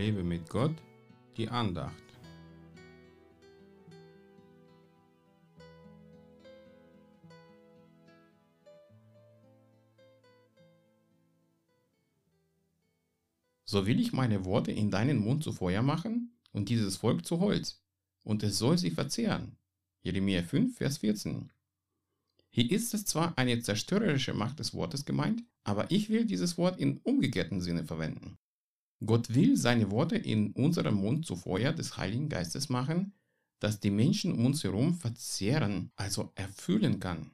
Lebe mit Gott, die Andacht. So will ich meine Worte in deinen Mund zu Feuer machen und dieses Volk zu Holz, und es soll sie verzehren. Jeremia 5, Vers 14. Hier ist es zwar eine zerstörerische Macht des Wortes gemeint, aber ich will dieses Wort in umgekehrten Sinne verwenden. Gott will seine Worte in unserem Mund zu Feuer des Heiligen Geistes machen, das die Menschen um uns herum verzehren, also erfüllen kann.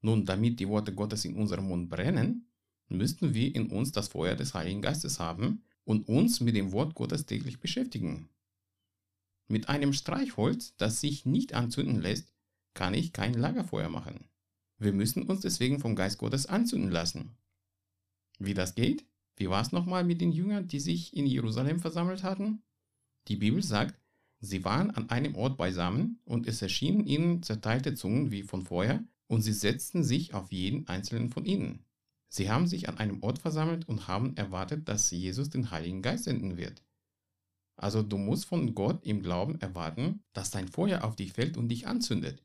Nun, damit die Worte Gottes in unserem Mund brennen, müssten wir in uns das Feuer des Heiligen Geistes haben und uns mit dem Wort Gottes täglich beschäftigen. Mit einem Streichholz, das sich nicht anzünden lässt, kann ich kein Lagerfeuer machen. Wir müssen uns deswegen vom Geist Gottes anzünden lassen. Wie das geht? Wie war es nochmal mit den Jüngern, die sich in Jerusalem versammelt hatten? Die Bibel sagt, sie waren an einem Ort beisammen und es erschienen ihnen zerteilte Zungen wie von Feuer und sie setzten sich auf jeden einzelnen von ihnen. Sie haben sich an einem Ort versammelt und haben erwartet, dass Jesus den Heiligen Geist senden wird. Also du musst von Gott im Glauben erwarten, dass sein Feuer auf dich fällt und dich anzündet.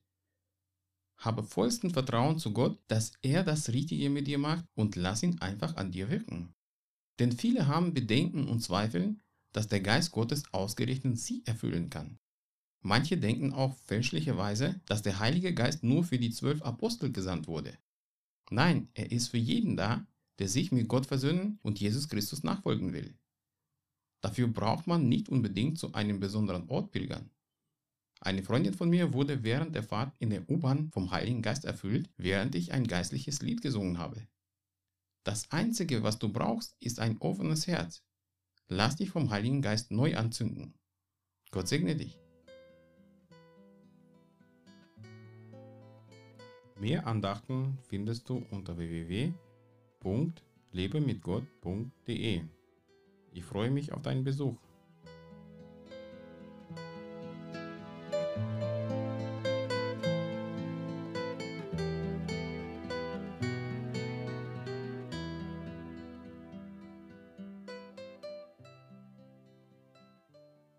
Habe vollsten Vertrauen zu Gott, dass er das Richtige mit dir macht und lass ihn einfach an dir wirken. Denn viele haben Bedenken und Zweifeln, dass der Geist Gottes ausgerechnet sie erfüllen kann. Manche denken auch fälschlicherweise, dass der Heilige Geist nur für die zwölf Apostel gesandt wurde. Nein, er ist für jeden da, der sich mit Gott versöhnen und Jesus Christus nachfolgen will. Dafür braucht man nicht unbedingt zu einem besonderen Ort pilgern. Eine Freundin von mir wurde während der Fahrt in der U-Bahn vom Heiligen Geist erfüllt, während ich ein geistliches Lied gesungen habe. Das Einzige, was du brauchst, ist ein offenes Herz. Lass dich vom Heiligen Geist neu anzünden. Gott segne dich. Mehr Andachten findest du unter www.lebemitgott.de. Ich freue mich auf deinen Besuch.